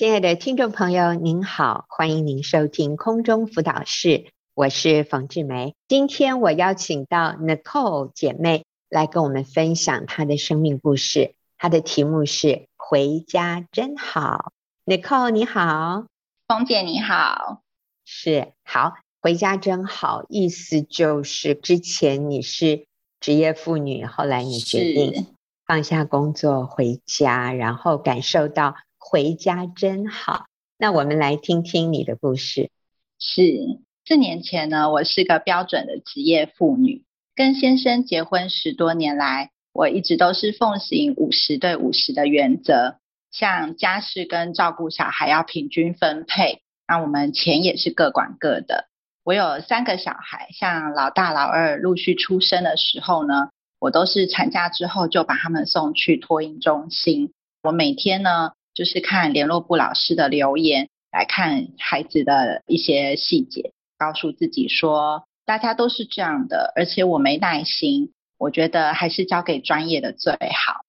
亲爱的听众朋友，您好，欢迎您收听空中辅导室，我是冯志梅。今天我邀请到 Nicole 姐妹来跟我们分享她的生命故事，她的题目是“回家真好”。Nicole 你好，冯姐你好，是好，回家真好，意思就是之前你是职业妇女，后来你决定放下工作回家，然后感受到。回家真好。那我们来听听你的故事。是四年前呢，我是个标准的职业妇女，跟先生结婚十多年来，我一直都是奉行五十对五十的原则，像家事跟照顾小孩要平均分配，那我们钱也是各管各的。我有三个小孩，像老大、老二陆续出生的时候呢，我都是产假之后就把他们送去托婴中心。我每天呢。就是看联络部老师的留言，来看孩子的一些细节，告诉自己说，大家都是这样的，而且我没耐心，我觉得还是交给专业的最好。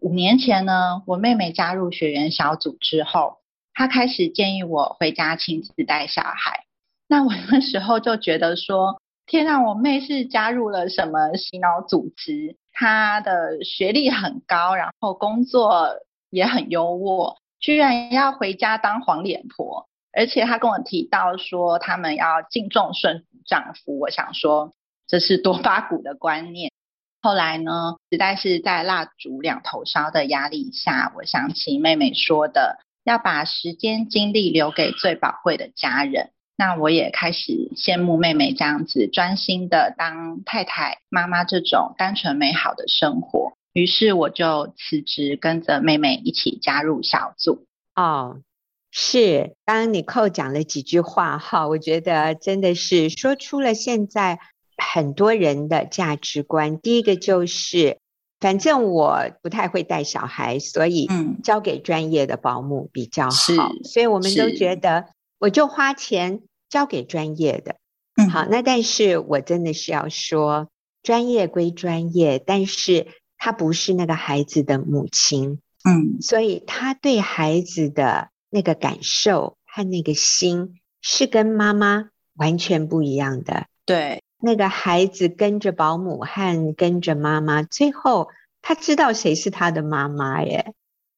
五年前呢，我妹妹加入学员小组之后，她开始建议我回家亲自带小孩。那我那时候就觉得说，天啊，我妹是加入了什么洗脑组织？她的学历很高，然后工作。也很优渥，居然要回家当黄脸婆，而且她跟我提到说他们要敬重顺服丈夫。我想说这是多八股的观念。后来呢，实在是在蜡烛两头烧的压力下，我想起妹妹说的，要把时间精力留给最宝贵的家人。那我也开始羡慕妹妹这样子专心的当太太、妈妈这种单纯美好的生活。于是我就辞职，跟着妹妹一起加入小组。哦，是，刚刚 Nicole 讲了几句话哈，我觉得真的是说出了现在很多人的价值观。第一个就是，反正我不太会带小孩，所以交给专业的保姆比较好。嗯，所以我们都觉得，我就花钱交给专业的。嗯，好，那但是我真的是要说，专业归专业，但是。她不是那个孩子的母亲，嗯，所以她对孩子的那个感受和那个心是跟妈妈完全不一样的。对，那个孩子跟着保姆和跟着妈妈，最后他知道谁是他的妈妈耶。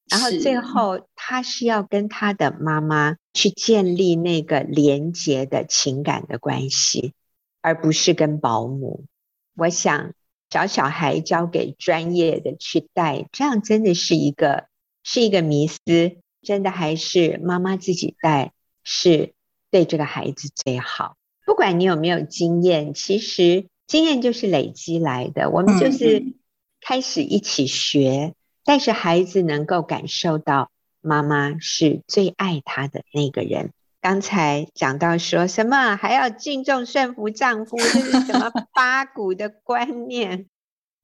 然后最后他是要跟他的妈妈去建立那个连结的情感的关系，而不是跟保姆。我想。小小孩交给专业的去带，这样真的是一个是一个迷思。真的还是妈妈自己带是对这个孩子最好。不管你有没有经验，其实经验就是累积来的。我们就是开始一起学，但是孩子能够感受到妈妈是最爱他的那个人。刚才讲到说什么还要敬重顺服丈夫，这是什么 八股的观念？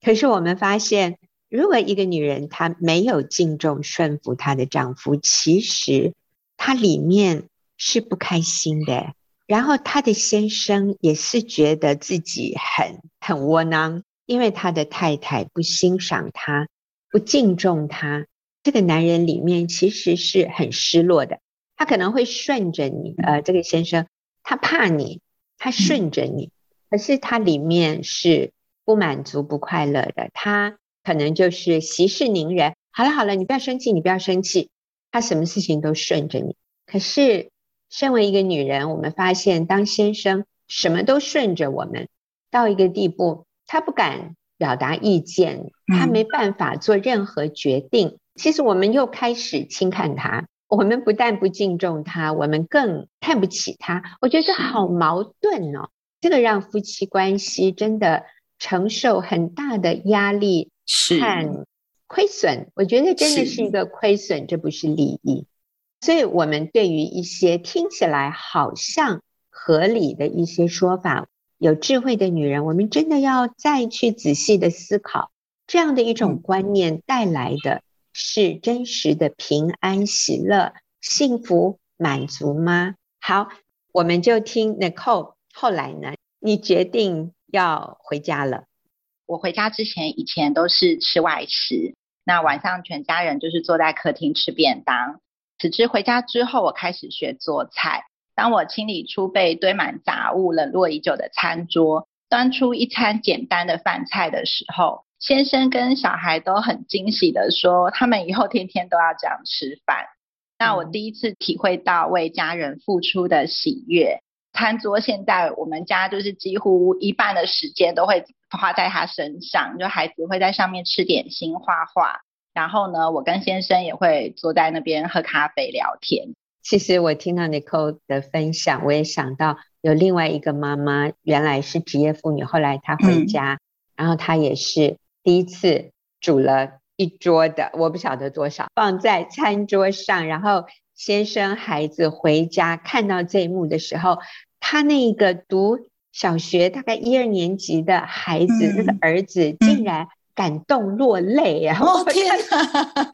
可是我们发现，如果一个女人她没有敬重顺服她的丈夫，其实她里面是不开心的。然后她的先生也是觉得自己很很窝囊，因为他的太太不欣赏他，不敬重他。这个男人里面其实是很失落的。他可能会顺着你，呃，这个先生他怕你，他顺着你，可是他里面是不满足、不快乐的。他可能就是息事宁人。好了好了，你不要生气，你不要生气。他什么事情都顺着你。可是身为一个女人，我们发现，当先生什么都顺着我们，到一个地步，他不敢表达意见，他没办法做任何决定。其实我们又开始轻看他。我们不但不敬重他，我们更看不起他。我觉得这好矛盾哦，这个让夫妻关系真的承受很大的压力和亏损。我觉得真的是一个亏损，这不是利益。所以，我们对于一些听起来好像合理的一些说法，有智慧的女人，我们真的要再去仔细的思考，这样的一种观念带来的。是真实的平安、喜乐、幸福、满足吗？好，我们就听 Nicole。后来呢？你决定要回家了。我回家之前，以前都是吃外食。那晚上全家人就是坐在客厅吃便当。辞职回家之后，我开始学做菜。当我清理出被堆满杂物、冷落已久的餐桌，端出一餐简单的饭菜的时候，先生跟小孩都很惊喜的说：“他们以后天天都要这样吃饭。”那我第一次体会到为家人付出的喜悦。餐桌现在我们家就是几乎一半的时间都会花在他身上，就孩子会在上面吃点心、画画，然后呢，我跟先生也会坐在那边喝咖啡聊天。其实我听到 Nicole 的分享，我也想到有另外一个妈妈，原来是职业妇女，后来她回家，嗯、然后她也是第一次煮了一桌的，我不晓得多少，放在餐桌上，然后先生孩子回家看到这一幕的时候，他那一个读小学大概一二年级的孩子，嗯、那个儿子竟然感动落泪啊！哦天哪！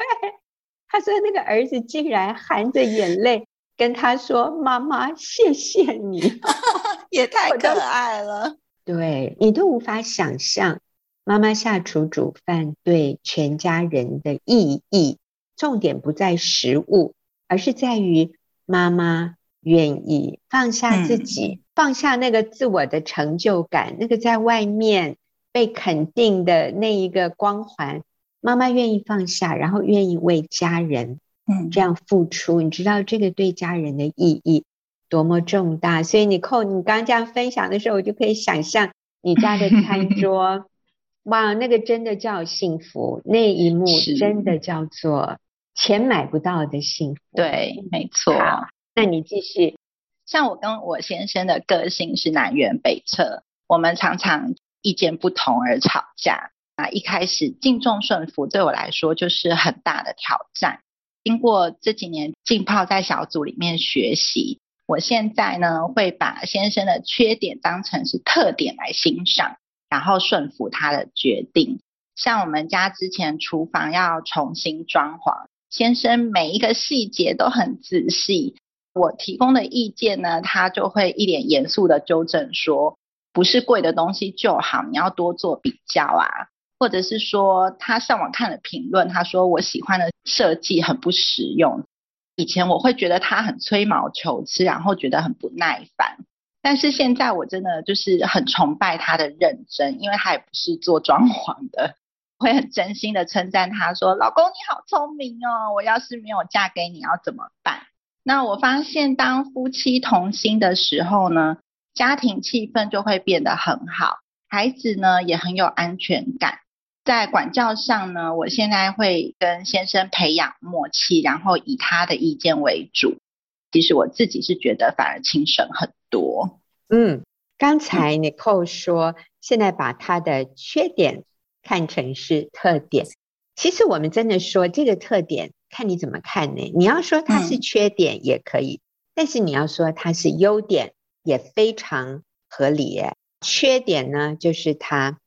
他说：“那个儿子竟然含着眼泪跟他说：‘妈妈，谢谢你，也太可爱了。’对，你都无法想象妈妈下厨煮饭对全家人的意义。重点不在食物，而是在于妈妈愿意放下自己，嗯、放下那个自我的成就感，那个在外面被肯定的那一个光环。”妈妈愿意放下，然后愿意为家人，嗯，这样付出。嗯、你知道这个对家人的意义多么重大。所以你扣你刚刚这样分享的时候，我就可以想象你家的餐桌，哇，那个真的叫幸福，那一幕真的叫做钱买不到的幸福。对，没错。那你继续。像我跟我先生的个性是南辕北辙，我们常常意见不同而吵架。啊，一开始敬重顺服对我来说就是很大的挑战。经过这几年浸泡在小组里面学习，我现在呢会把先生的缺点当成是特点来欣赏，然后顺服他的决定。像我们家之前厨房要重新装潢，先生每一个细节都很仔细，我提供的意见呢，他就会一脸严肃的纠正说：“不是贵的东西就好，你要多做比较啊。”或者是说他上网看了评论，他说我喜欢的设计很不实用。以前我会觉得他很吹毛求疵，然后觉得很不耐烦。但是现在我真的就是很崇拜他的认真，因为他也不是做装潢的，会很真心的称赞他说：“老公你好聪明哦，我要是没有嫁给你要怎么办？”那我发现当夫妻同心的时候呢，家庭气氛就会变得很好，孩子呢也很有安全感。在管教上呢，我现在会跟先生培养默契，然后以他的意见为主。其实我自己是觉得反而轻省很多。嗯，刚才 Nicole 说，现在把他的缺点看成是特点。其实我们真的说这个特点，看你怎么看呢？你要说它是缺点也可以，嗯、但是你要说它是优点也非常合理。缺点呢，就是他。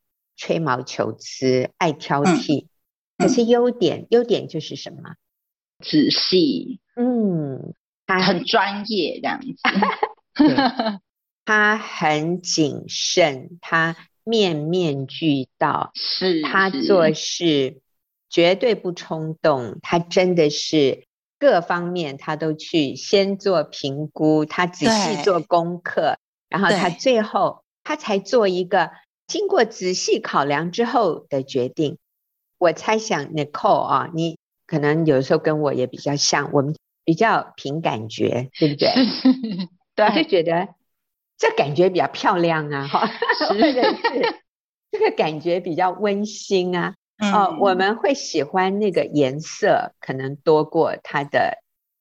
吹毛求疵，爱挑剔，嗯、可是优点，优点就是什么？仔细，嗯，他很专业这样子。他很谨慎，他面面俱到，是他做事绝对不冲动，他真的是各方面他都去先做评估，他仔细做功课，然后他最后他才做一个。经过仔细考量之后的决定，我猜想 Nicole 啊，你可能有时候跟我也比较像，我们比较凭感觉，对不对？对，就觉得这感觉比较漂亮啊，哈，或者是。这个感觉比较温馨啊，哦，我们会喜欢那个颜色，可能多过它的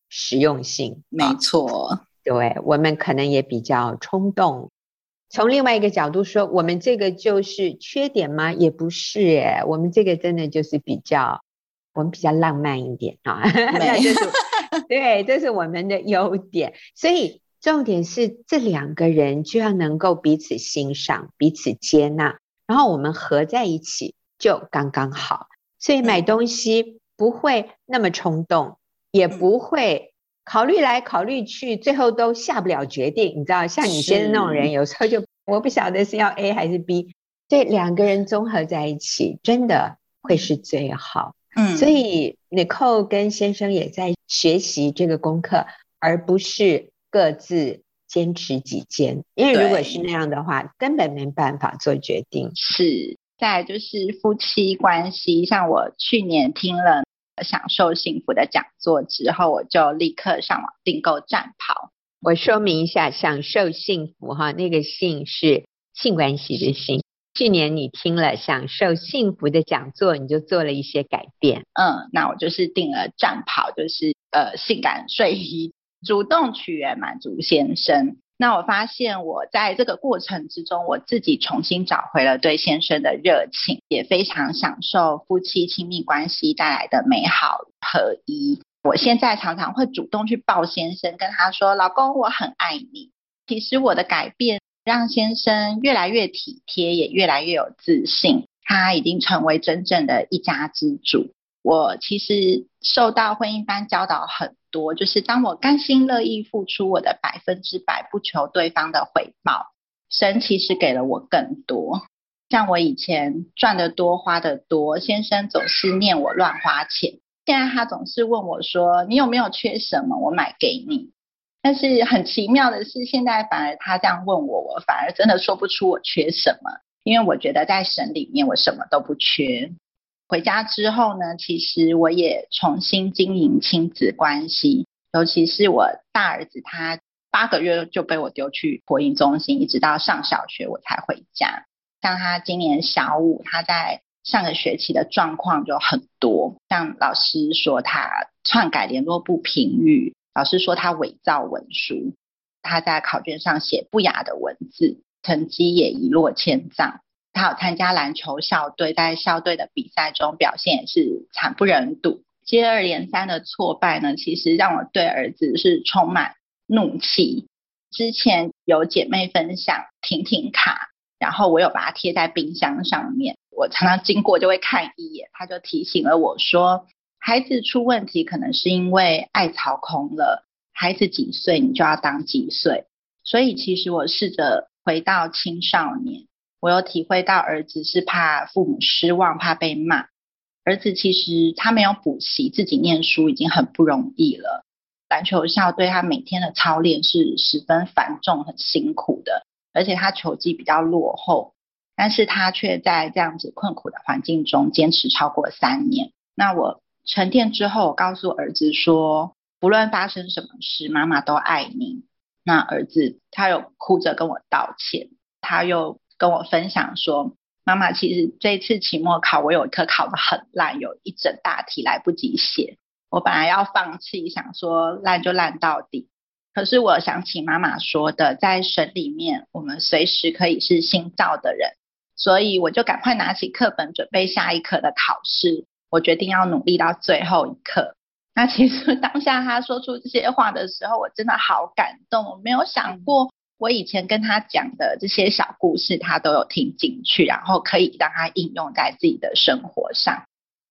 实用性。没错，对，我们可能也比较冲动。从另外一个角度说，我们这个就是缺点吗？也不是耶，我们这个真的就是比较，我们比较浪漫一点啊，那就是对，这是我们的优点。所以重点是这两个人就要能够彼此欣赏、彼此接纳，然后我们合在一起就刚刚好。所以买东西不会那么冲动，也不会。考虑来考虑去，最后都下不了决定。你知道，像你先生那种人，有时候就我不晓得是要 A 还是 B。对，两个人综合在一起，真的会是最好。嗯，所以 Nicole 跟先生也在学习这个功课，而不是各自坚持己见。因为如果是那样的话，根本没办法做决定。是，再就是夫妻关系，像我去年听了享受幸福的讲座之后，我就立刻上网订购战袍。我说明一下，享受幸福哈，那个幸是性关系的性。去年你听了享受幸福的讲座，你就做了一些改变。嗯，那我就是订了战袍，就是呃性感睡衣，主动取悦满足先生。那我发现我在这个过程之中，我自己重新找回了对先生的热情，也非常享受夫妻亲密关系带来的美好合一。我现在常常会主动去抱先生，跟他说：“老公，我很爱你。”其实我的改变让先生越来越体贴，也越来越有自信。他已经成为真正的一家之主。我其实受到婚姻班教导很多，就是当我甘心乐意付出我的百分之百，不求对方的回报，神其实给了我更多。像我以前赚得多，花得多，先生总是念我乱花钱。现在他总是问我说：“你有没有缺什么？我买给你。”但是很奇妙的是，现在反而他这样问我，我反而真的说不出我缺什么，因为我觉得在神里面我什么都不缺。回家之后呢，其实我也重新经营亲子关系，尤其是我大儿子，他八个月就被我丢去托婴中心，一直到上小学我才回家。像他今年小五，他在。上个学期的状况就很多，像老师说他篡改联络簿评语，老师说他伪造文书，他在考卷上写不雅的文字，成绩也一落千丈。他有参加篮球校队，在校队的比赛中表现也是惨不忍睹。接二连三的挫败呢，其实让我对儿子是充满怒气。之前有姐妹分享婷婷卡，然后我有把它贴在冰箱上面。我常常经过就会看一眼，他就提醒了我说，孩子出问题可能是因为爱操空了。孩子几岁你就要当几岁，所以其实我试着回到青少年，我有体会到儿子是怕父母失望，怕被骂。儿子其实他没有补习，自己念书已经很不容易了。篮球校对他每天的操练是十分繁重、很辛苦的，而且他球技比较落后。但是他却在这样子困苦的环境中坚持超过三年。那我沉淀之后，我告诉儿子说，不论发生什么事，妈妈都爱你。那儿子他有哭着跟我道歉，他又跟我分享说，妈妈其实这次期末考我有一科考得很烂，有一整大题来不及写。我本来要放弃，想说烂就烂到底。可是我想起妈妈说的，在神里面，我们随时可以是新造的人。所以我就赶快拿起课本准备下一科的考试，我决定要努力到最后一刻。那其实 当下他说出这些话的时候，我真的好感动。我没有想过，我以前跟他讲的这些小故事，他都有听进去，然后可以让他应用在自己的生活上。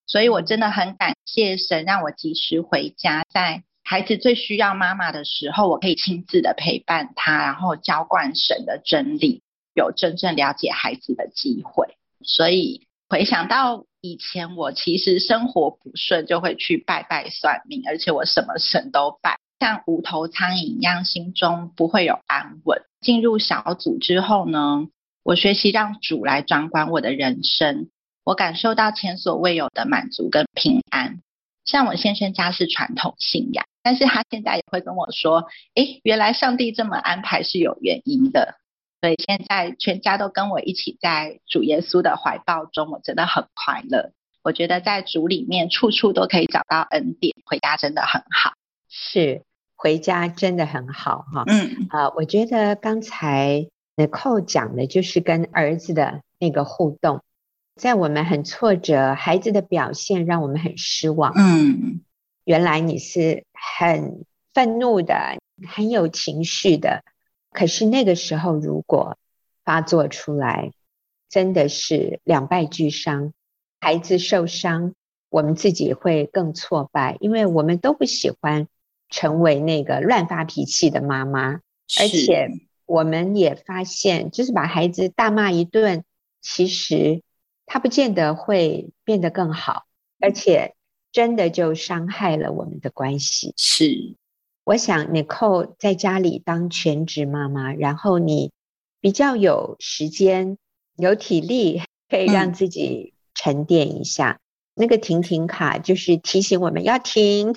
所以我真的很感谢神，让我及时回家，在孩子最需要妈妈的时候，我可以亲自的陪伴他，然后浇灌神的真理。有真正了解孩子的机会，所以回想到以前，我其实生活不顺，就会去拜拜算命，而且我什么神都拜，像无头苍蝇一样，心中不会有安稳。进入小组之后呢，我学习让主来掌管我的人生，我感受到前所未有的满足跟平安。像我先生家是传统信仰，但是他现在也会跟我说：“诶，原来上帝这么安排是有原因的。”所以现在全家都跟我一起在主耶稣的怀抱中，我真的很快乐。我觉得在主里面，处处都可以找到恩典，回家真的很好。是，回家真的很好哈。嗯，啊、呃，我觉得刚才 Nicole 讲的就是跟儿子的那个互动，在我们很挫折，孩子的表现让我们很失望。嗯，原来你是很愤怒的，很有情绪的。可是那个时候，如果发作出来，真的是两败俱伤，孩子受伤，我们自己会更挫败，因为我们都不喜欢成为那个乱发脾气的妈妈，而且我们也发现，就是把孩子大骂一顿，其实他不见得会变得更好，而且真的就伤害了我们的关系。是，我想 Nicole 在家里当全职妈妈，然后你比较有时间、有体力，可以让自己沉淀一下。嗯、那个停停卡就是提醒我们要停，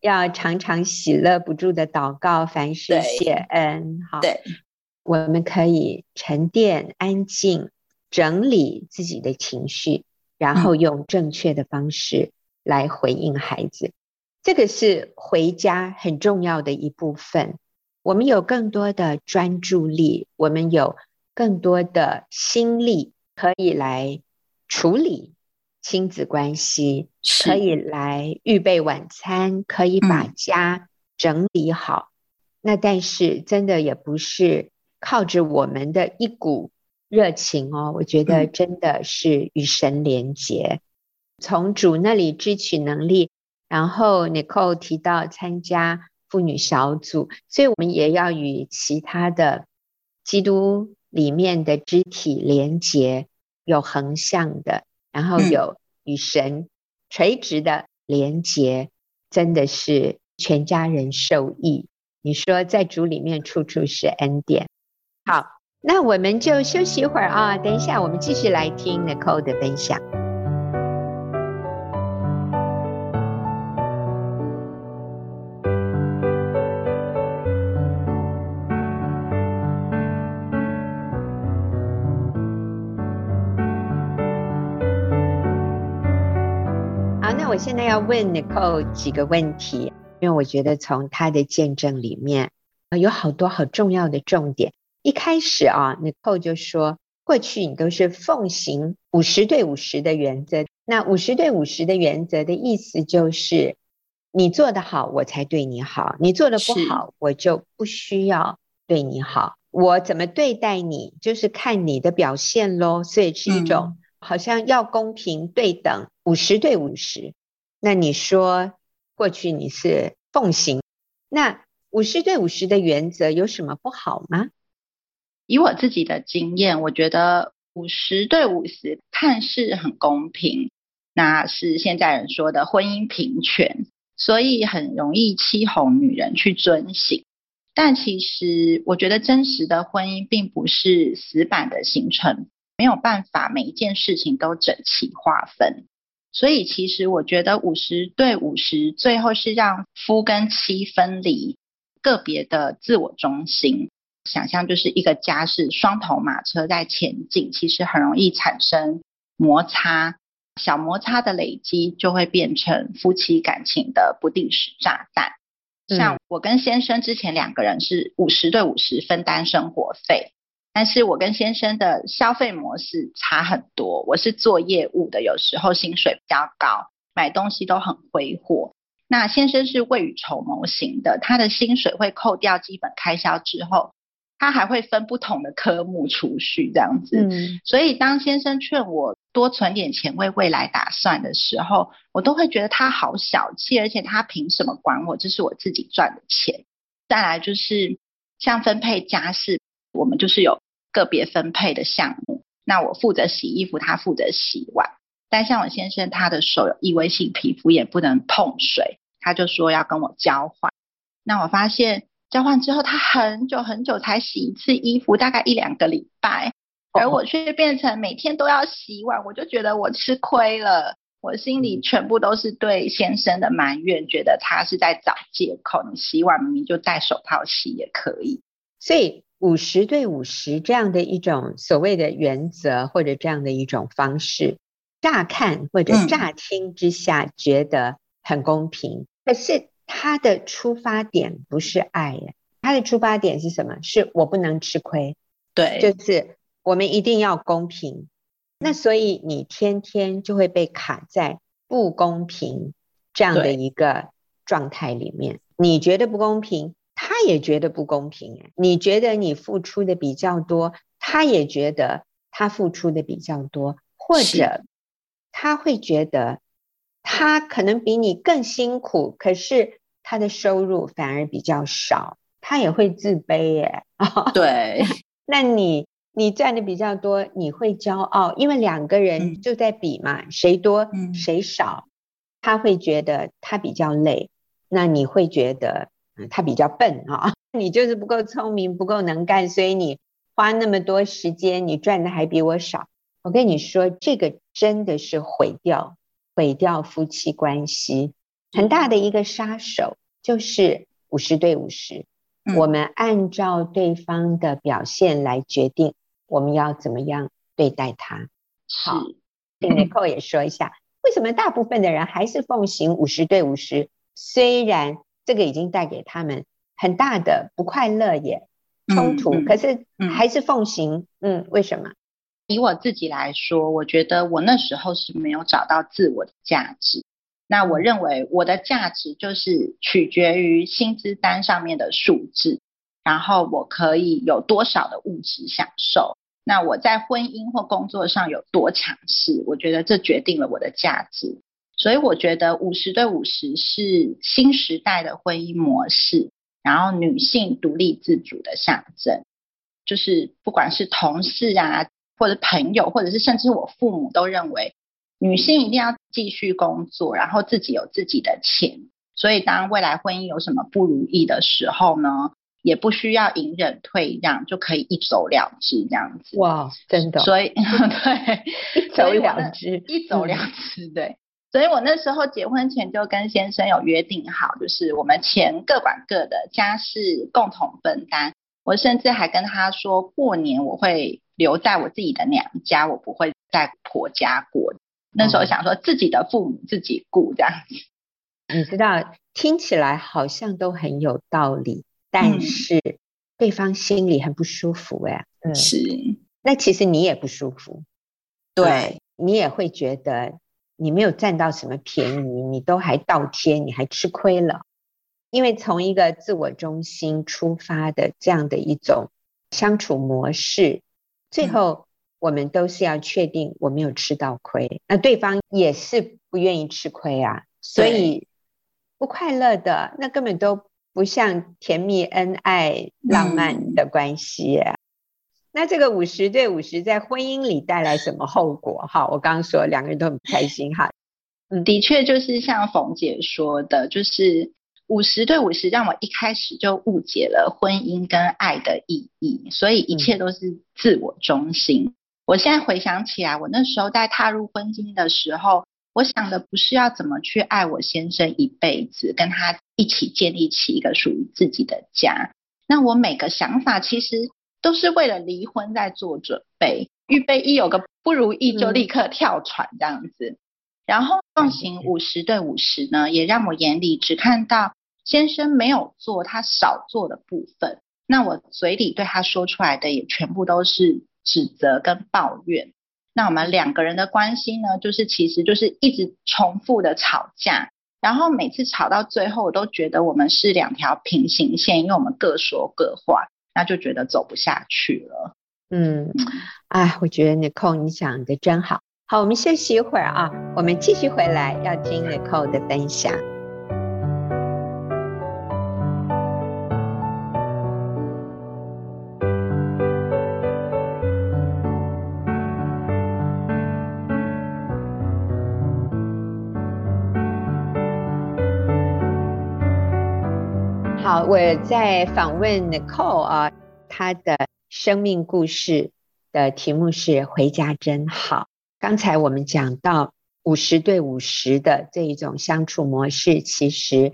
要常常喜乐不住的祷告，凡事谢恩。好，对，我们可以沉淀、安静。整理自己的情绪，然后用正确的方式来回应孩子，嗯、这个是回家很重要的一部分。我们有更多的专注力，我们有更多的心力，可以来处理亲子关系，可以来预备晚餐，可以把家整理好。嗯、那但是真的也不是靠着我们的一股。热情哦，我觉得真的是与神连结，嗯、从主那里支取能力。然后 Nicole 提到参加妇女小组，所以我们也要与其他的基督里面的肢体连结，有横向的，然后有与神垂直的连结，真的是全家人受益。你说在主里面处处是恩典，好。那我们就休息一会儿啊，等一下我们继续来听 Nicole 的分享。现在要问 Nicole 几个问题，因为我觉得从他的见证里面啊有好多好重要的重点。一开始啊，Nicole 就说，过去你都是奉行五十对五十的原则。那五十对五十的原则的意思就是，你做得好，我才对你好；你做得不好，我就不需要对你好。我怎么对待你，就是看你的表现喽。所以是一种好像要公平对等，五十对五十。那你说过去你是奉行，那五十对五十的原则有什么不好吗？以我自己的经验，我觉得五十对五十看似很公平，那是现在人说的婚姻平权，所以很容易欺哄女人去遵行。但其实我觉得真实的婚姻并不是死板的形成，没有办法每一件事情都整齐划分。所以其实我觉得五十对五十最后是让夫跟妻分离，个别的自我中心。想象就是一个家是双头马车在前进，其实很容易产生摩擦，小摩擦的累积就会变成夫妻感情的不定时炸弹。嗯、像我跟先生之前两个人是五十对五十分担生活费，但是我跟先生的消费模式差很多。我是做业务的，有时候薪水比较高，买东西都很挥霍。那先生是未雨绸缪型的，他的薪水会扣掉基本开销之后。他还会分不同的科目储蓄这样子，嗯，所以当先生劝我多存点钱为未来打算的时候，我都会觉得他好小气，而且他凭什么管我？这是我自己赚的钱。再来就是像分配家事，我们就是有个别分配的项目，那我负责洗衣服，他负责洗碗。但像我先生，他的手有异位性皮肤，也不能碰水，他就说要跟我交换。那我发现。交换之后，他很久很久才洗一次衣服，大概一两个礼拜，而我却变成每天都要洗碗，我就觉得我吃亏了，我心里全部都是对先生的埋怨，觉得他是在找借口。你洗碗明明就戴手套洗也可以，所以五十对五十这样的一种所谓的原则，或者这样的一种方式，乍看或者乍听之下觉得很公平，嗯、可是。他的出发点不是爱呀，他的出发点是什么？是我不能吃亏，对，就是我们一定要公平。那所以你天天就会被卡在不公平这样的一个状态里面。你觉得不公平，他也觉得不公平。你觉得你付出的比较多，他也觉得他付出的比较多，或者他会觉得他可能比你更辛苦，可是。他的收入反而比较少，他也会自卑耶。对，那你你赚的比较多，你会骄傲，因为两个人就在比嘛，嗯、谁多谁少，他会觉得他比较累，那你会觉得他比较笨啊，你就是不够聪明，不够能干，所以你花那么多时间，你赚的还比我少。我跟你说，这个真的是毁掉毁掉夫妻关系很大的一个杀手，就是五十对五十。我们按照对方的表现来决定我们要怎么样对待他。好，请 Nicole 也说一下，为什么大部分的人还是奉行五十对五十？虽然这个已经带给他们很大的不快乐也冲突，可是还是奉行。嗯，为什么？以我自己来说，我觉得我那时候是没有找到自我的价值。那我认为我的价值就是取决于薪资单上面的数字，然后我可以有多少的物质享受。那我在婚姻或工作上有多强势，我觉得这决定了我的价值。所以我觉得五十对五十是新时代的婚姻模式，然后女性独立自主的象征。就是不管是同事啊，或者朋友，或者是甚至我父母都认为。女性一定要继续工作，然后自己有自己的钱，所以当未来婚姻有什么不如意的时候呢，也不需要隐忍退让，就可以一走了之这样子。哇，真的。所以 对，一走了之，一走了之，对。所以我那时候结婚前就跟先生有约定好，就是我们钱各管各的，家事共同分担。我甚至还跟他说，过年我会留在我自己的娘家，我不会在婆家过。那时候想说自己的父母自己顾这样子，你知道听起来好像都很有道理，但是对方心里很不舒服哎，嗯，是，那其实你也不舒服，对，你也会觉得你没有占到什么便宜，你都还倒贴，你还吃亏了，因为从一个自我中心出发的这样的一种相处模式，最后。我们都是要确定我没有吃到亏，那对方也是不愿意吃亏啊，所以不快乐的那根本都不像甜蜜恩爱浪漫的关系啊。嗯、那这个五十对五十在婚姻里带来什么后果？哈，我刚刚说两个人都很不开心哈。嗯，的确就是像冯姐说的，就是五十对五十让我一开始就误解了婚姻跟爱的意义，所以一切都是自我中心。嗯我现在回想起来，我那时候在踏入婚姻的时候，我想的不是要怎么去爱我先生一辈子，跟他一起建立起一个属于自己的家。那我每个想法其实都是为了离婚在做准备，预备一有个不如意就立刻跳船这样子。然后奉行五十对五十呢，也让我眼里只看到先生没有做他少做的部分，那我嘴里对他说出来的也全部都是。指责跟抱怨，那我们两个人的关系呢，就是其实就是一直重复的吵架，然后每次吵到最后，我都觉得我们是两条平行线，因为我们各说各话，那就觉得走不下去了。嗯，哎，我觉得 Nicole 你讲的真好。好，我们休息一会儿啊，我们继续回来要听 Nicole 的分享。我在访问 Nicole 啊，她的生命故事的题目是“回家真好”。刚才我们讲到五十对五十的这一种相处模式，其实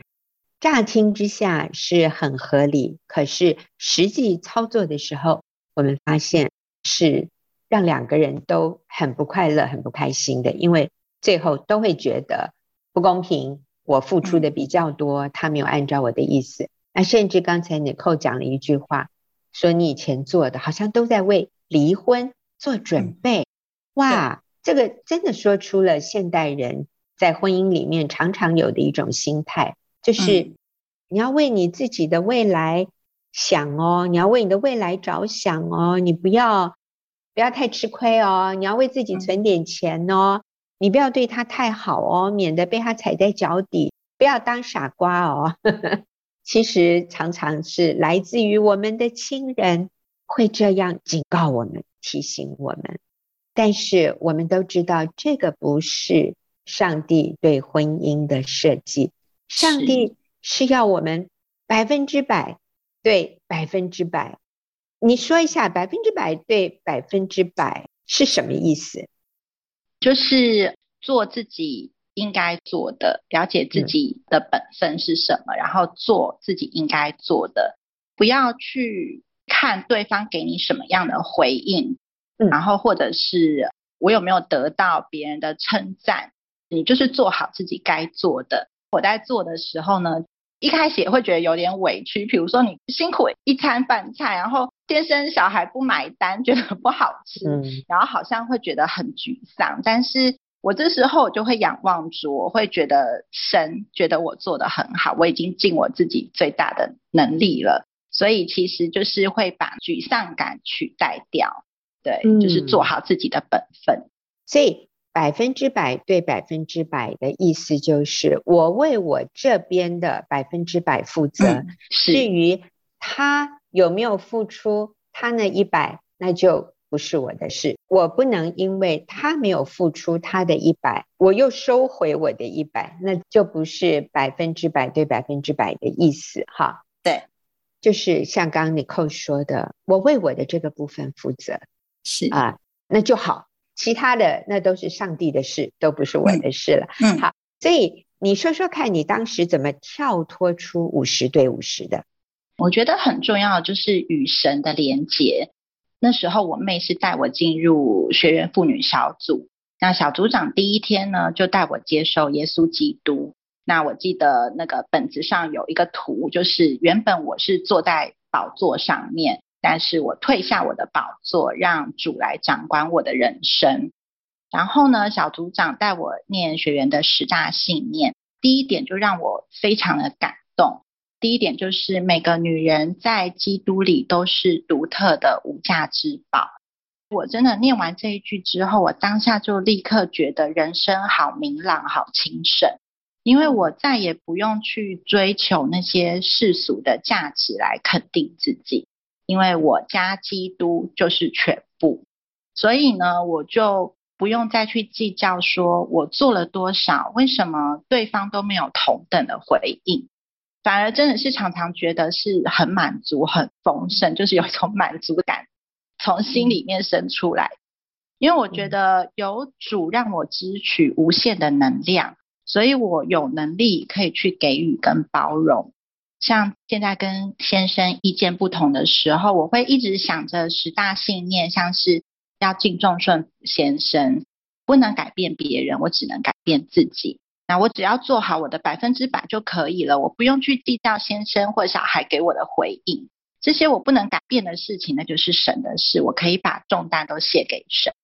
乍听之下是很合理，可是实际操作的时候，我们发现是让两个人都很不快乐、很不开心的，因为最后都会觉得不公平。我付出的比较多，他没有按照我的意思。那甚至刚才 Nicole 讲了一句话，说你以前做的好像都在为离婚做准备，哇，这个真的说出了现代人在婚姻里面常常有的一种心态，就是你要为你自己的未来想哦，你要为你的未来着想哦，你不要不要太吃亏哦，你要为自己存点钱哦，你不要对他太好哦，免得被他踩在脚底，不要当傻瓜哦。其实常常是来自于我们的亲人会这样警告我们、提醒我们。但是我们都知道，这个不是上帝对婚姻的设计。上帝是要我们百分之百对百分之百。你说一下，百分之百对百分之百是什么意思？就是做自己应该做的，了解自己的本分是什么，嗯、然后做自己应该做的，不要去看对方给你什么样的回应，嗯、然后或者是我有没有得到别人的称赞，你就是做好自己该做的。我在做的时候呢，一开始也会觉得有点委屈，比如说你辛苦一餐饭菜，然后先生小孩不买单，觉得不好吃，嗯、然后好像会觉得很沮丧。但是我这时候我就会仰望主，我会觉得神觉得我做得很好，我已经尽我自己最大的能力了，所以其实就是会把沮丧感取代掉，对，嗯、就是做好自己的本分。所以。百分之百对百分之百的意思就是，我为我这边的百分之百负责。嗯、至于他有没有付出他那一百，那就不是我的事。我不能因为他没有付出他的一百，我又收回我的一百，那就不是百分之百对百分之百的意思。哈，对，就是像刚刚 Nicole 说的，我为我的这个部分负责，是啊，那就好。其他的那都是上帝的事，都不是我的事了。嗯，好，所以你说说看你当时怎么跳脱出五十对五十的？我觉得很重要就是与神的连结。那时候我妹是带我进入学员妇女小组，那小组长第一天呢就带我接受耶稣基督。那我记得那个本子上有一个图，就是原本我是坐在宝座上面。但是我退下我的宝座，让主来掌管我的人生。然后呢，小组长带我念学员的十大信念，第一点就让我非常的感动。第一点就是每个女人在基督里都是独特的无价之宝。我真的念完这一句之后，我当下就立刻觉得人生好明朗、好清省，因为我再也不用去追求那些世俗的价值来肯定自己。因为我家基督就是全部，所以呢，我就不用再去计较说我做了多少，为什么对方都没有同等的回应，反而真的是常常觉得是很满足、很丰盛，就是有一种满足感从心里面生出来。因为我觉得有主让我支取无限的能量，所以我有能力可以去给予跟包容。像现在跟先生意见不同的时候，我会一直想着十大信念，像是要敬重顺服先生，不能改变别人，我只能改变自己。那我只要做好我的百分之百就可以了，我不用去计较先生或小孩给我的回应。这些我不能改变的事情，那就是神的事，我可以把重担都卸给神。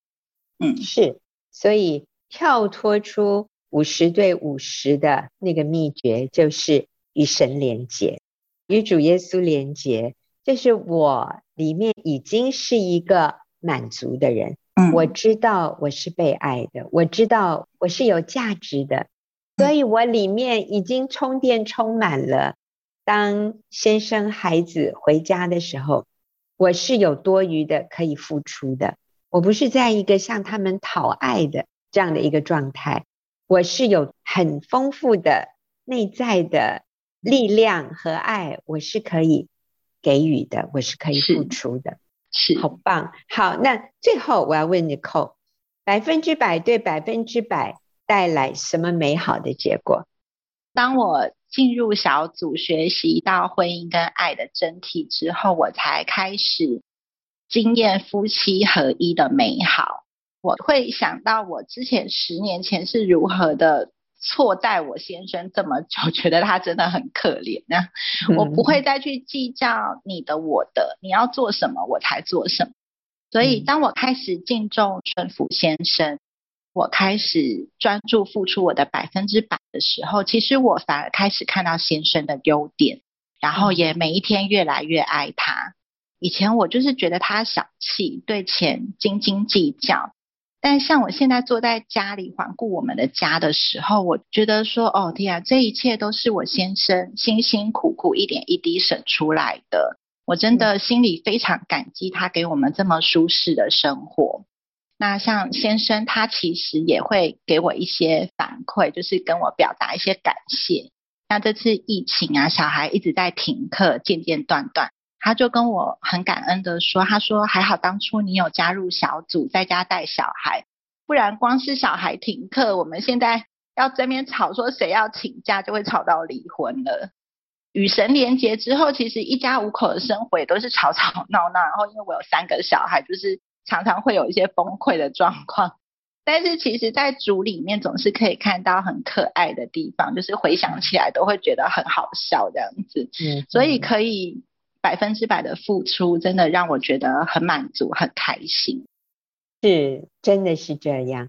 嗯，是，所以跳脱出五十对五十的那个秘诀就是。与神连结，与主耶稣连结，就是我里面已经是一个满足的人。嗯，我知道我是被爱的，我知道我是有价值的，所以我里面已经充电充满了。当先生孩子回家的时候，我是有多余的可以付出的。我不是在一个向他们讨爱的这样的一个状态，我是有很丰富的内在的。力量和爱，我是可以给予的，我是可以付出的，是，好棒。好，那最后我要问你，Nicole，百分之百对百分之百带来什么美好的结果？当我进入小组学习到婚姻跟爱的真谛之后，我才开始经验夫妻合一的美好。我会想到我之前十年前是如何的。错待我先生这么久，觉得他真的很可怜啊。我不会再去计较你的我的，你要做什么我才做什么。所以当我开始敬重顺服先生，我开始专注付出我的百分之百的时候，其实我反而开始看到先生的优点，然后也每一天越来越爱他。以前我就是觉得他小气，对钱斤斤计较。但像我现在坐在家里环顾我们的家的时候，我觉得说，哦天啊，这一切都是我先生辛辛苦苦一点一滴省出来的。我真的心里非常感激他给我们这么舒适的生活。那像先生，他其实也会给我一些反馈，就是跟我表达一些感谢。那这次疫情啊，小孩一直在停课，间间断断，他就跟我很感恩的说：“他说还好当初你有加入小组，在家带小孩，不然光是小孩停课，我们现在要这边吵说谁要请假，就会吵到离婚了。”与神连结之后，其实一家五口的生活也都是吵吵闹闹。然后因为我有三个小孩，就是。常常会有一些崩溃的状况，但是其实，在组里面总是可以看到很可爱的地方，就是回想起来都会觉得很好笑这样子。嗯，所以可以百分之百的付出，真的让我觉得很满足、很开心。是，真的是这样。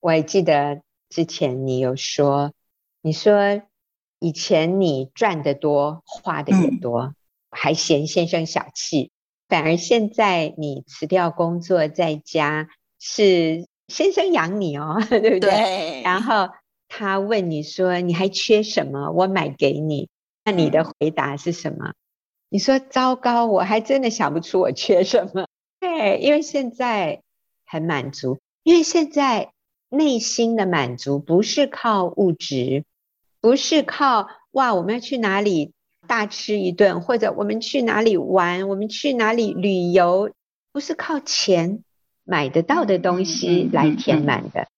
我还记得之前你有说，你说以前你赚得多，花的也多，嗯，还嫌先生小气。反而现在你辞掉工作在家，是先生养你哦，对不对？对。然后他问你说：“你还缺什么？我买给你。”那你的回答是什么？嗯、你说：“糟糕，我还真的想不出我缺什么。”对，因为现在很满足，因为现在内心的满足不是靠物质，不是靠哇，我们要去哪里？大吃一顿，或者我们去哪里玩，我们去哪里旅游，不是靠钱买得到的东西来填满的。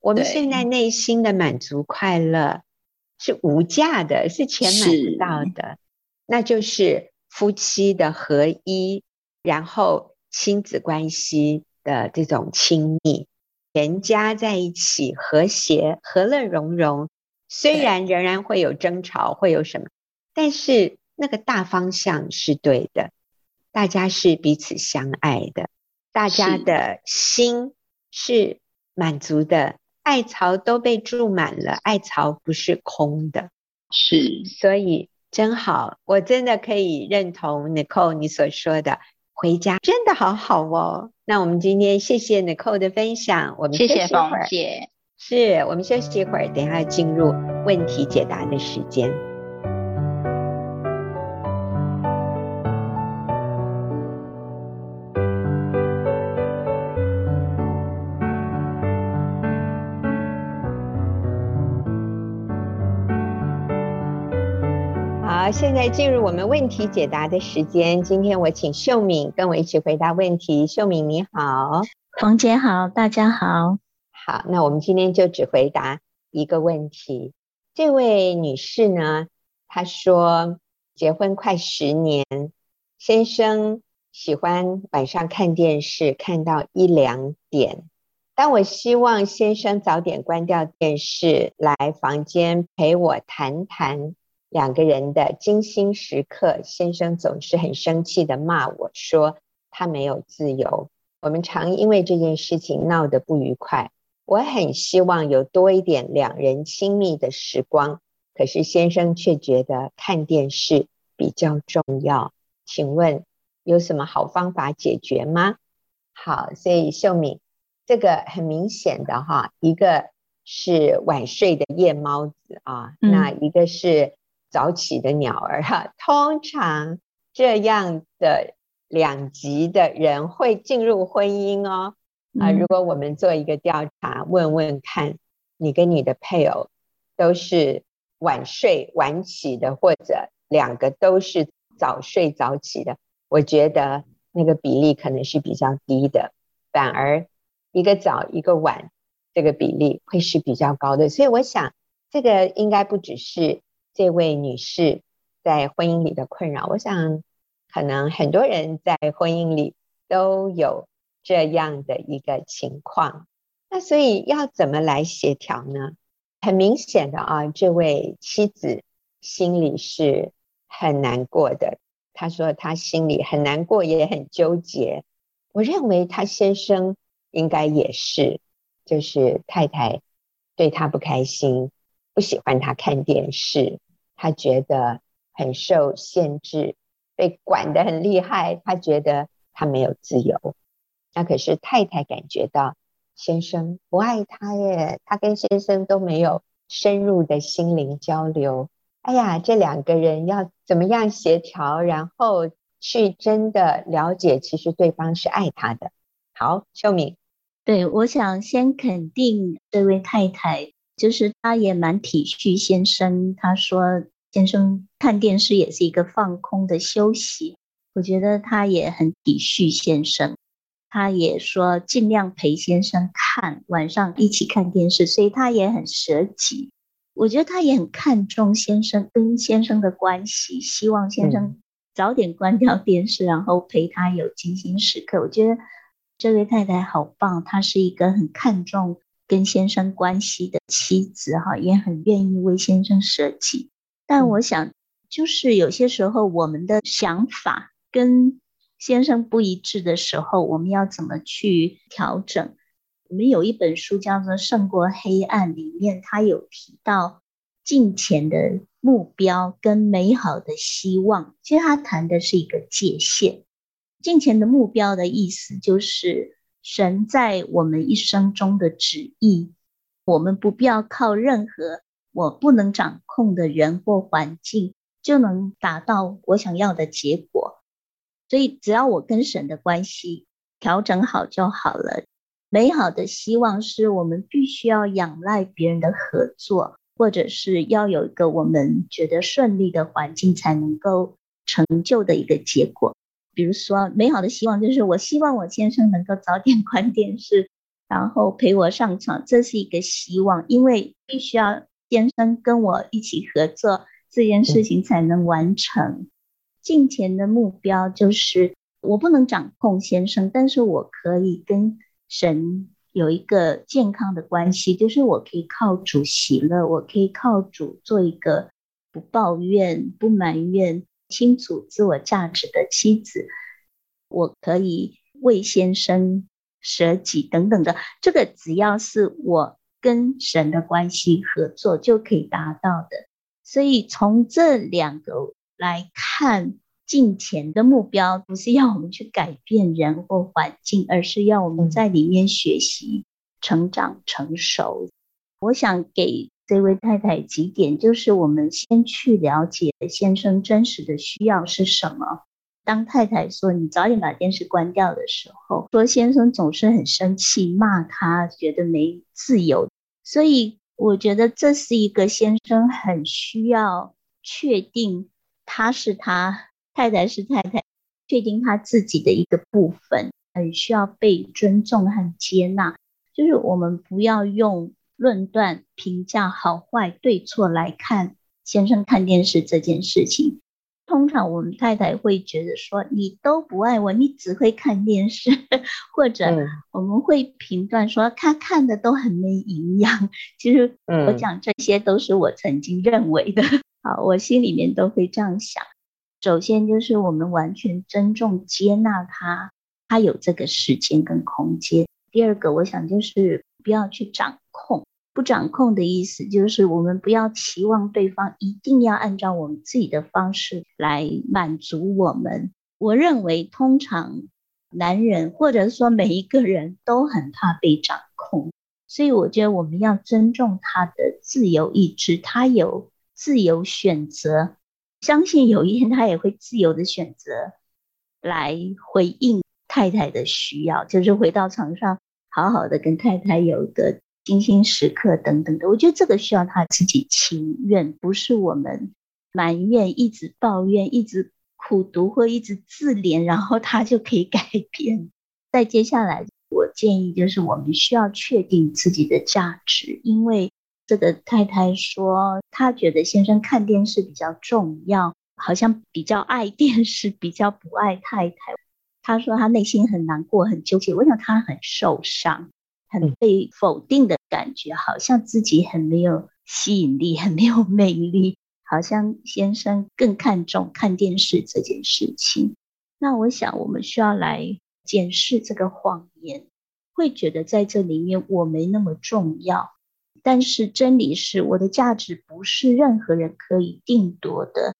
我们现在内心的满足、快乐是无价的，是钱买不到的。那就是夫妻的合一，然后亲子关系的这种亲密，全家在一起和谐、和乐融融。虽然仍然会有争吵，会有什么。但是那个大方向是对的，大家是彼此相爱的，大家的心是满足的，爱巢都被注满了，爱巢不是空的，是，所以真好，我真的可以认同 Nicole 你所说的，回家真的好好哦。那我们今天谢谢 Nicole 的分享，我们谢谢凤姐，是我们休息一会儿，等一下进入问题解答的时间。现在进入我们问题解答的时间。今天我请秀敏跟我一起回答问题。秀敏你好，冯姐好，大家好。好，那我们今天就只回答一个问题。这位女士呢，她说结婚快十年，先生喜欢晚上看电视，看到一两点。当我希望先生早点关掉电视，来房间陪我谈谈。两个人的精心时刻，先生总是很生气的骂我说他没有自由。我们常因为这件事情闹得不愉快。我很希望有多一点两人亲密的时光，可是先生却觉得看电视比较重要。请问有什么好方法解决吗？好，所以秀敏，这个很明显的哈，一个是晚睡的夜猫子啊，嗯、那一个是。早起的鸟儿哈，通常这样的两极的人会进入婚姻哦。啊，如果我们做一个调查，问问看，你跟你的配偶都是晚睡晚起的，或者两个都是早睡早起的，我觉得那个比例可能是比较低的，反而一个早一个晚，这个比例会是比较高的。所以我想，这个应该不只是。这位女士在婚姻里的困扰，我想可能很多人在婚姻里都有这样的一个情况。那所以要怎么来协调呢？很明显的啊，这位妻子心里是很难过的。她说她心里很难过，也很纠结。我认为她先生应该也是，就是太太对他不开心。不喜欢他看电视，他觉得很受限制，被管得很厉害，他觉得他没有自由。那可是太太感觉到先生不爱他耶，他跟先生都没有深入的心灵交流。哎呀，这两个人要怎么样协调，然后去真的了解，其实对方是爱他的。好，秀敏，对，我想先肯定这位太太，就是她也蛮体恤先生。她说，先生看电视也是一个放空的休息。我觉得他也很体恤先生，他也说尽量陪先生看，晚上一起看电视，所以他也很舍己。我觉得他也很看重先生跟先生的关系，希望先生早点关掉电视，然后陪他有精心时刻。我觉得。这位太太好棒，她是一个很看重跟先生关系的妻子，哈，也很愿意为先生舍己。但我想，就是有些时候我们的想法跟先生不一致的时候，我们要怎么去调整？我们有一本书叫做《胜过黑暗》，里面他有提到金钱的目标跟美好的希望，其实他谈的是一个界限。金钱的目标的意思就是神在我们一生中的旨意，我们不必要靠任何我不能掌控的人或环境就能达到我想要的结果。所以只要我跟神的关系调整好就好了。美好的希望是我们必须要仰赖别人的合作，或者是要有一个我们觉得顺利的环境才能够成就的一个结果。比如说，美好的希望就是我希望我先生能够早点 关电视，然后陪我上床，这是一个希望，因为必须要先生跟我一起合作，这件事情才能完成。金钱的目标就是我不能掌控先生，但是我可以跟神有一个健康的关系，就是我可以靠主喜乐，我可以靠主做一个不抱怨、不埋怨。清楚自我价值的妻子，我可以为先生舍己等等的，这个只要是我跟神的关系合作就可以达到的。所以从这两个来看，金钱的目标不是要我们去改变人或环境，而是要我们在里面学习、成长、成熟。我想给。这位太太几点，就是我们先去了解先生真实的需要是什么。当太太说你早点把电视关掉的时候，说先生总是很生气，骂他，觉得没自由。所以我觉得这是一个先生很需要确定他是他，太太是太太，确定他自己的一个部分，很需要被尊重和接纳。就是我们不要用。论断、评价好坏、对错来看先生看电视这件事情，通常我们太太会觉得说，你都不爱我，你只会看电视，或者我们会评断说他看的都很没营养。其实我讲这些都是我曾经认为的，好，我心里面都会这样想。首先就是我们完全尊重、接纳他，他有这个时间跟空间。第二个，我想就是不要去掌控。不掌控的意思就是，我们不要期望对方一定要按照我们自己的方式来满足我们。我认为，通常男人或者说每一个人都很怕被掌控，所以我觉得我们要尊重他的自由意志，他有自由选择，相信有一天他也会自由的选择来回应太太的需要，就是回到床上好好的跟太太有一个。精心时刻等等的，我觉得这个需要他自己情愿，不是我们埋怨、一直抱怨、一直苦读或一直自怜，然后他就可以改变。再接下来，我建议就是我们需要确定自己的价值，因为这个太太说她觉得先生看电视比较重要，好像比较爱电视，比较不爱太太。她说她内心很难过、很纠结，我想她很受伤。很被否定的感觉，好像自己很没有吸引力，很没有魅力，好像先生更看重看电视这件事情。那我想，我们需要来检视这个谎言，会觉得在这里面我没那么重要。但是真理是，我的价值不是任何人可以定夺的，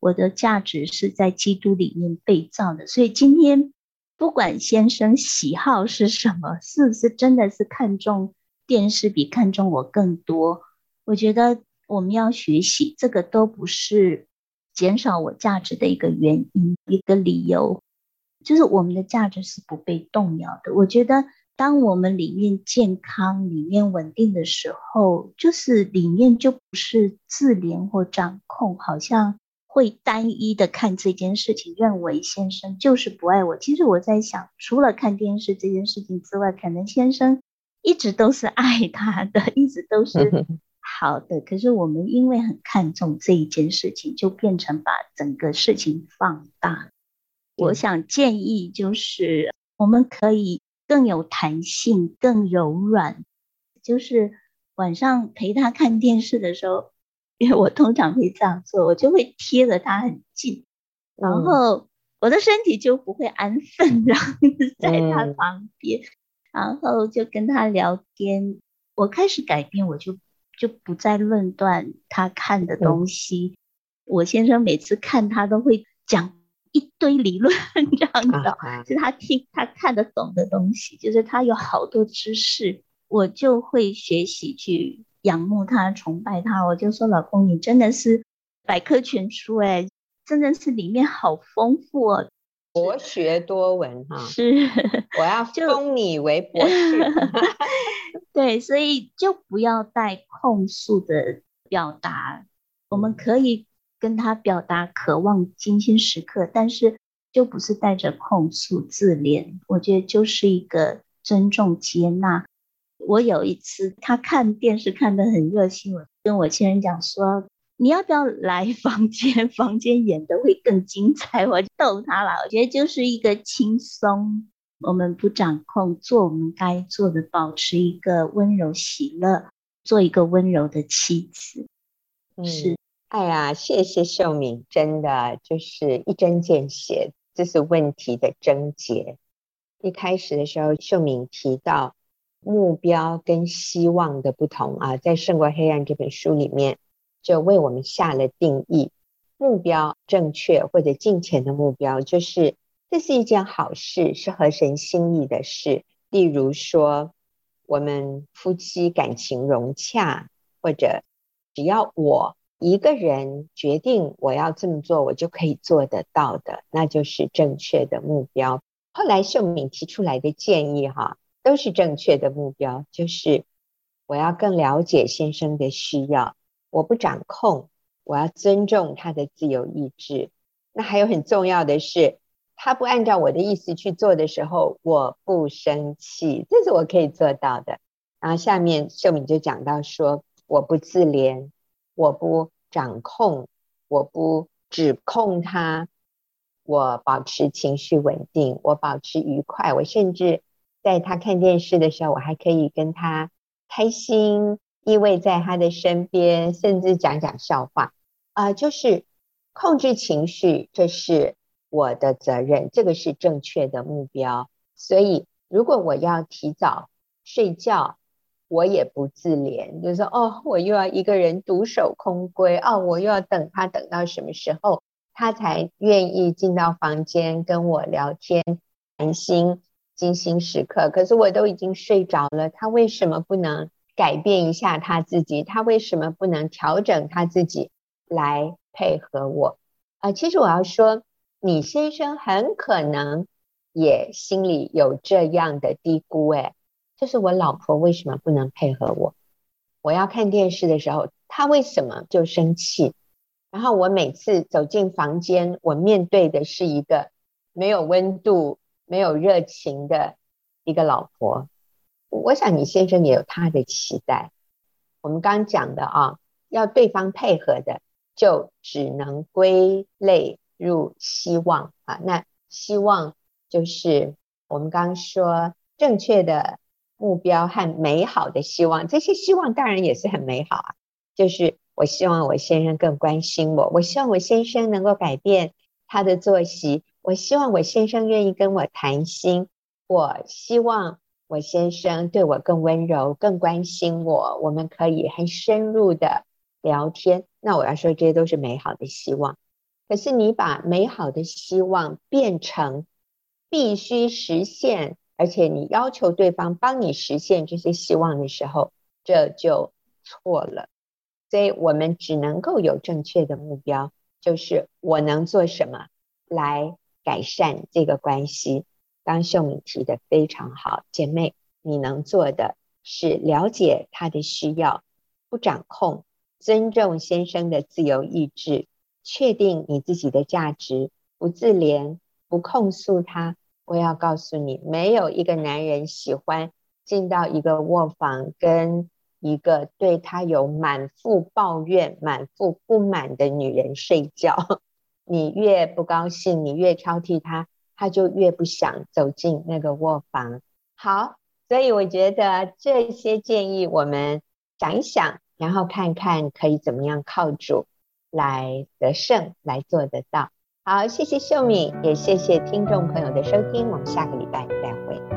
我的价值是在基督里面被造的。所以今天。不管先生喜好是什么，是不是真的是看重电视比看重我更多？我觉得我们要学习，这个都不是减少我价值的一个原因，一个理由，就是我们的价值是不被动摇的。我觉得，当我们里面健康、里面稳定的时候，就是里面就不是自怜或掌控，好像会单一的看这件事情，认为先生就是不爱我。其实我在想，除了看电视这件事情之外，可能先生一直都是爱他的，一直都是。好的，可是我们因为很看重这一件事情，就变成把整个事情放大。我想建议就是，我们可以更有弹性、更柔软。就是晚上陪他看电视的时候，因为我通常会这样做，我就会贴着他很近，然后我的身体就不会安分，然后在他旁边，然后就跟他聊天。我开始改变，我就。就不再论断他看的东西。嗯、我先生每次看他都会讲一堆理论，这样子，啊、就他听他看得懂的东西，就是他有好多知识，我就会学习去仰慕他、崇拜他。我就说：“老公，你真的是百科全书哎，真的是里面好丰富哦。”博学多闻哈，是，我要 封你为博士。对，所以就不要带控诉的表达，我们可以跟他表达渴望精心时刻，但是就不是带着控诉自怜。我觉得就是一个尊重接纳。我有一次他看电视看得很热心，我跟我亲人讲说。你要不要来房间？房间演的会更精彩，我就逗他了。我觉得就是一个轻松，我们不掌控，做我们该做的，保持一个温柔喜乐，做一个温柔的妻子。嗯、是，哎呀，谢谢秀敏，真的就是一针见血，这是问题的症结。一开始的时候，秀敏提到目标跟希望的不同啊，在《胜过黑暗》这本书里面。就为我们下了定义，目标正确或者金钱的目标，就是这是一件好事，是合神心意的事。例如说，我们夫妻感情融洽，或者只要我一个人决定我要这么做，我就可以做得到的，那就是正确的目标。后来秀敏提出来的建议，哈，都是正确的目标，就是我要更了解先生的需要。我不掌控，我要尊重他的自由意志。那还有很重要的是，他不按照我的意思去做的时候，我不生气，这是我可以做到的。然后下面秀敏就讲到说，我不自怜，我不掌控，我不指控他，我保持情绪稳定，我保持愉快，我甚至在他看电视的时候，我还可以跟他开心。依偎在他的身边，甚至讲讲笑话，啊、就是控制情绪，这是我的责任，这个是正确的目标。所以，如果我要提早睡觉，我也不自怜，就是说，哦，我又要一个人独守空闺，哦，我又要等他等到什么时候，他才愿意进到房间跟我聊天、谈心、精心时刻。可是我都已经睡着了，他为什么不能？改变一下他自己，他为什么不能调整他自己来配合我？啊、其实我要说，你先生很可能也心里有这样的嘀咕，哎，就是我老婆为什么不能配合我？我要看电视的时候，他为什么就生气？然后我每次走进房间，我面对的是一个没有温度、没有热情的一个老婆。我想你先生也有他的期待。我们刚讲的啊，要对方配合的，就只能归类入希望啊。那希望就是我们刚说正确的目标和美好的希望。这些希望当然也是很美好啊。就是我希望我先生更关心我，我希望我先生能够改变他的作息，我希望我先生愿意跟我谈心，我希望。我先生对我更温柔，更关心我，我们可以很深入的聊天。那我要说，这些都是美好的希望。可是你把美好的希望变成必须实现，而且你要求对方帮你实现这些希望的时候，这就错了。所以我们只能够有正确的目标，就是我能做什么来改善这个关系。刚秀敏提的非常好，姐妹，你能做的是了解他的需要，不掌控，尊重先生的自由意志，确定你自己的价值，不自怜，不控诉他。我要告诉你，没有一个男人喜欢进到一个卧房，跟一个对他有满腹抱怨、满腹不满的女人睡觉。你越不高兴，你越挑剔他。他就越不想走进那个卧房。好，所以我觉得这些建议我们想一想，然后看看可以怎么样靠主来得胜，来做得到。好，谢谢秀敏，也谢谢听众朋友的收听，我们下个礼拜再会。